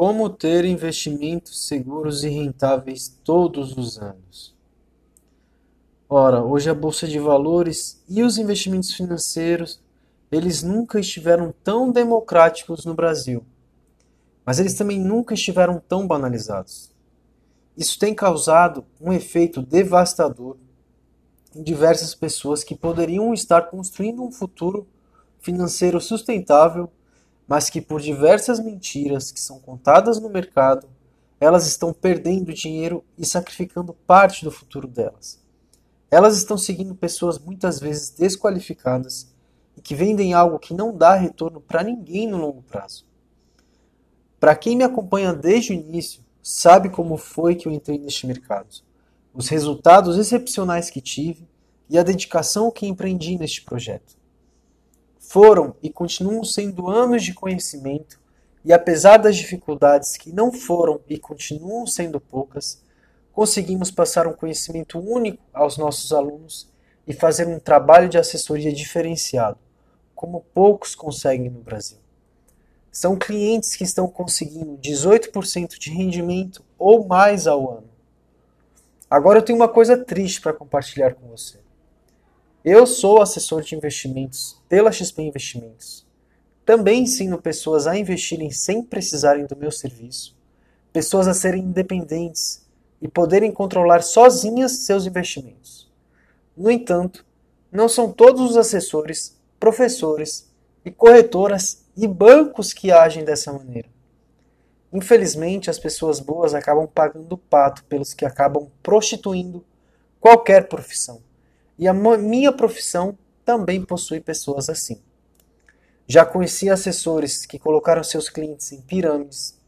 Como ter investimentos seguros e rentáveis todos os anos? Ora, hoje a bolsa de valores e os investimentos financeiros, eles nunca estiveram tão democráticos no Brasil. Mas eles também nunca estiveram tão banalizados. Isso tem causado um efeito devastador em diversas pessoas que poderiam estar construindo um futuro financeiro sustentável mas que por diversas mentiras que são contadas no mercado, elas estão perdendo dinheiro e sacrificando parte do futuro delas. Elas estão seguindo pessoas muitas vezes desqualificadas e que vendem algo que não dá retorno para ninguém no longo prazo. Para quem me acompanha desde o início, sabe como foi que eu entrei neste mercado, os resultados excepcionais que tive e a dedicação que empreendi neste projeto. Foram e continuam sendo anos de conhecimento, e apesar das dificuldades que não foram e continuam sendo poucas, conseguimos passar um conhecimento único aos nossos alunos e fazer um trabalho de assessoria diferenciado, como poucos conseguem no Brasil. São clientes que estão conseguindo 18% de rendimento ou mais ao ano. Agora eu tenho uma coisa triste para compartilhar com você. Eu sou assessor de investimentos pela XP Investimentos. Também ensino pessoas a investirem sem precisarem do meu serviço, pessoas a serem independentes e poderem controlar sozinhas seus investimentos. No entanto, não são todos os assessores, professores e corretoras e bancos que agem dessa maneira. Infelizmente, as pessoas boas acabam pagando pato pelos que acabam prostituindo qualquer profissão. E a minha profissão também possui pessoas assim. Já conheci assessores que colocaram seus clientes em pirâmides,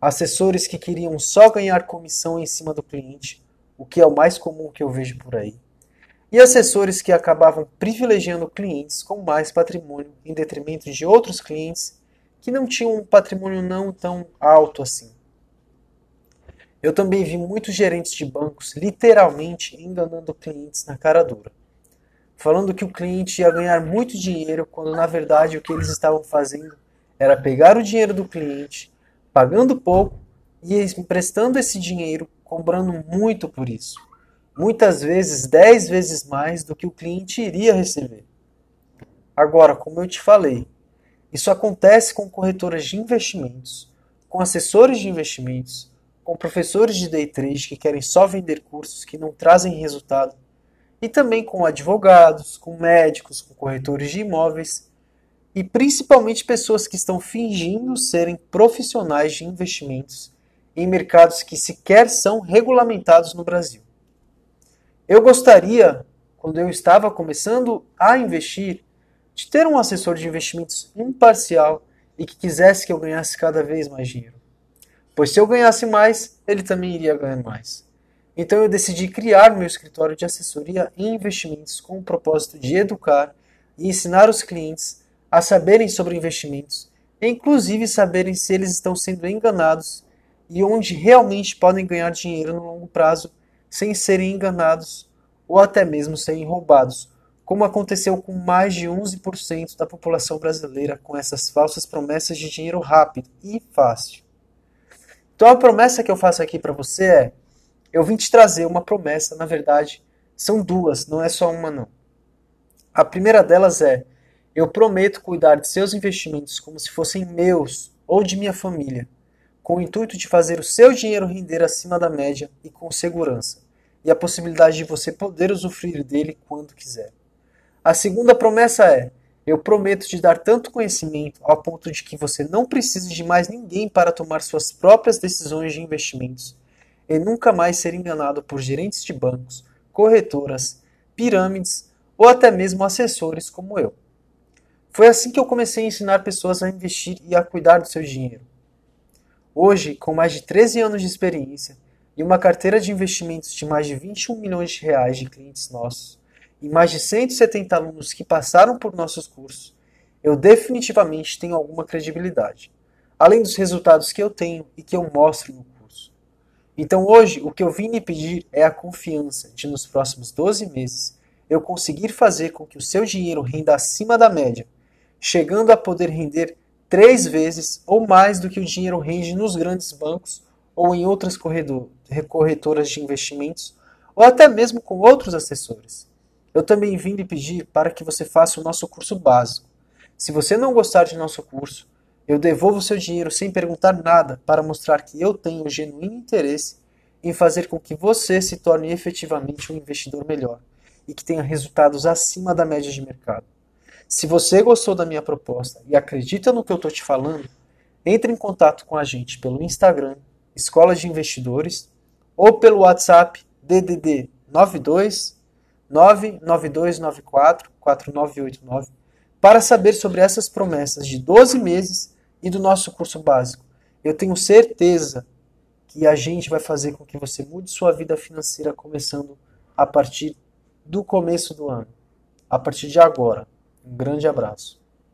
assessores que queriam só ganhar comissão em cima do cliente, o que é o mais comum que eu vejo por aí, e assessores que acabavam privilegiando clientes com mais patrimônio em detrimento de outros clientes que não tinham um patrimônio não tão alto assim. Eu também vi muitos gerentes de bancos literalmente enganando clientes na cara dura falando que o cliente ia ganhar muito dinheiro, quando na verdade o que eles estavam fazendo era pegar o dinheiro do cliente, pagando pouco e emprestando esse dinheiro, cobrando muito por isso. Muitas vezes 10 vezes mais do que o cliente iria receber. Agora, como eu te falei, isso acontece com corretoras de investimentos, com assessores de investimentos, com professores de day trade que querem só vender cursos que não trazem resultado e também com advogados, com médicos, com corretores de imóveis e principalmente pessoas que estão fingindo serem profissionais de investimentos em mercados que sequer são regulamentados no Brasil. Eu gostaria, quando eu estava começando a investir, de ter um assessor de investimentos imparcial e que quisesse que eu ganhasse cada vez mais dinheiro. Pois se eu ganhasse mais, ele também iria ganhar mais. Então eu decidi criar meu escritório de assessoria em investimentos com o propósito de educar e ensinar os clientes a saberem sobre investimentos, e inclusive saberem se eles estão sendo enganados e onde realmente podem ganhar dinheiro no longo prazo sem serem enganados ou até mesmo serem roubados, como aconteceu com mais de 11% da população brasileira com essas falsas promessas de dinheiro rápido e fácil. Então a promessa que eu faço aqui para você é eu vim te trazer uma promessa, na verdade, são duas, não é só uma não. A primeira delas é: eu prometo cuidar de seus investimentos como se fossem meus ou de minha família, com o intuito de fazer o seu dinheiro render acima da média e com segurança, e a possibilidade de você poder usufruir dele quando quiser. A segunda promessa é: eu prometo te dar tanto conhecimento ao ponto de que você não precise de mais ninguém para tomar suas próprias decisões de investimentos e nunca mais ser enganado por gerentes de bancos, corretoras, pirâmides ou até mesmo assessores como eu. Foi assim que eu comecei a ensinar pessoas a investir e a cuidar do seu dinheiro. Hoje, com mais de 13 anos de experiência e uma carteira de investimentos de mais de 21 milhões de reais de clientes nossos e mais de 170 alunos que passaram por nossos cursos, eu definitivamente tenho alguma credibilidade, além dos resultados que eu tenho e que eu mostro no então hoje o que eu vim lhe pedir é a confiança de nos próximos 12 meses eu conseguir fazer com que o seu dinheiro renda acima da média, chegando a poder render três vezes ou mais do que o dinheiro rende nos grandes bancos ou em outras corretoras de investimentos, ou até mesmo com outros assessores. Eu também vim lhe pedir para que você faça o nosso curso básico. Se você não gostar de nosso curso, eu devolvo seu dinheiro sem perguntar nada para mostrar que eu tenho genuíno interesse em fazer com que você se torne efetivamente um investidor melhor e que tenha resultados acima da média de mercado. Se você gostou da minha proposta e acredita no que eu estou te falando, entre em contato com a gente pelo Instagram, Escola de Investidores, ou pelo WhatsApp DDD 92 99294 4989 para saber sobre essas promessas de 12 meses e do nosso curso básico. Eu tenho certeza que a gente vai fazer com que você mude sua vida financeira começando a partir do começo do ano, a partir de agora. Um grande abraço.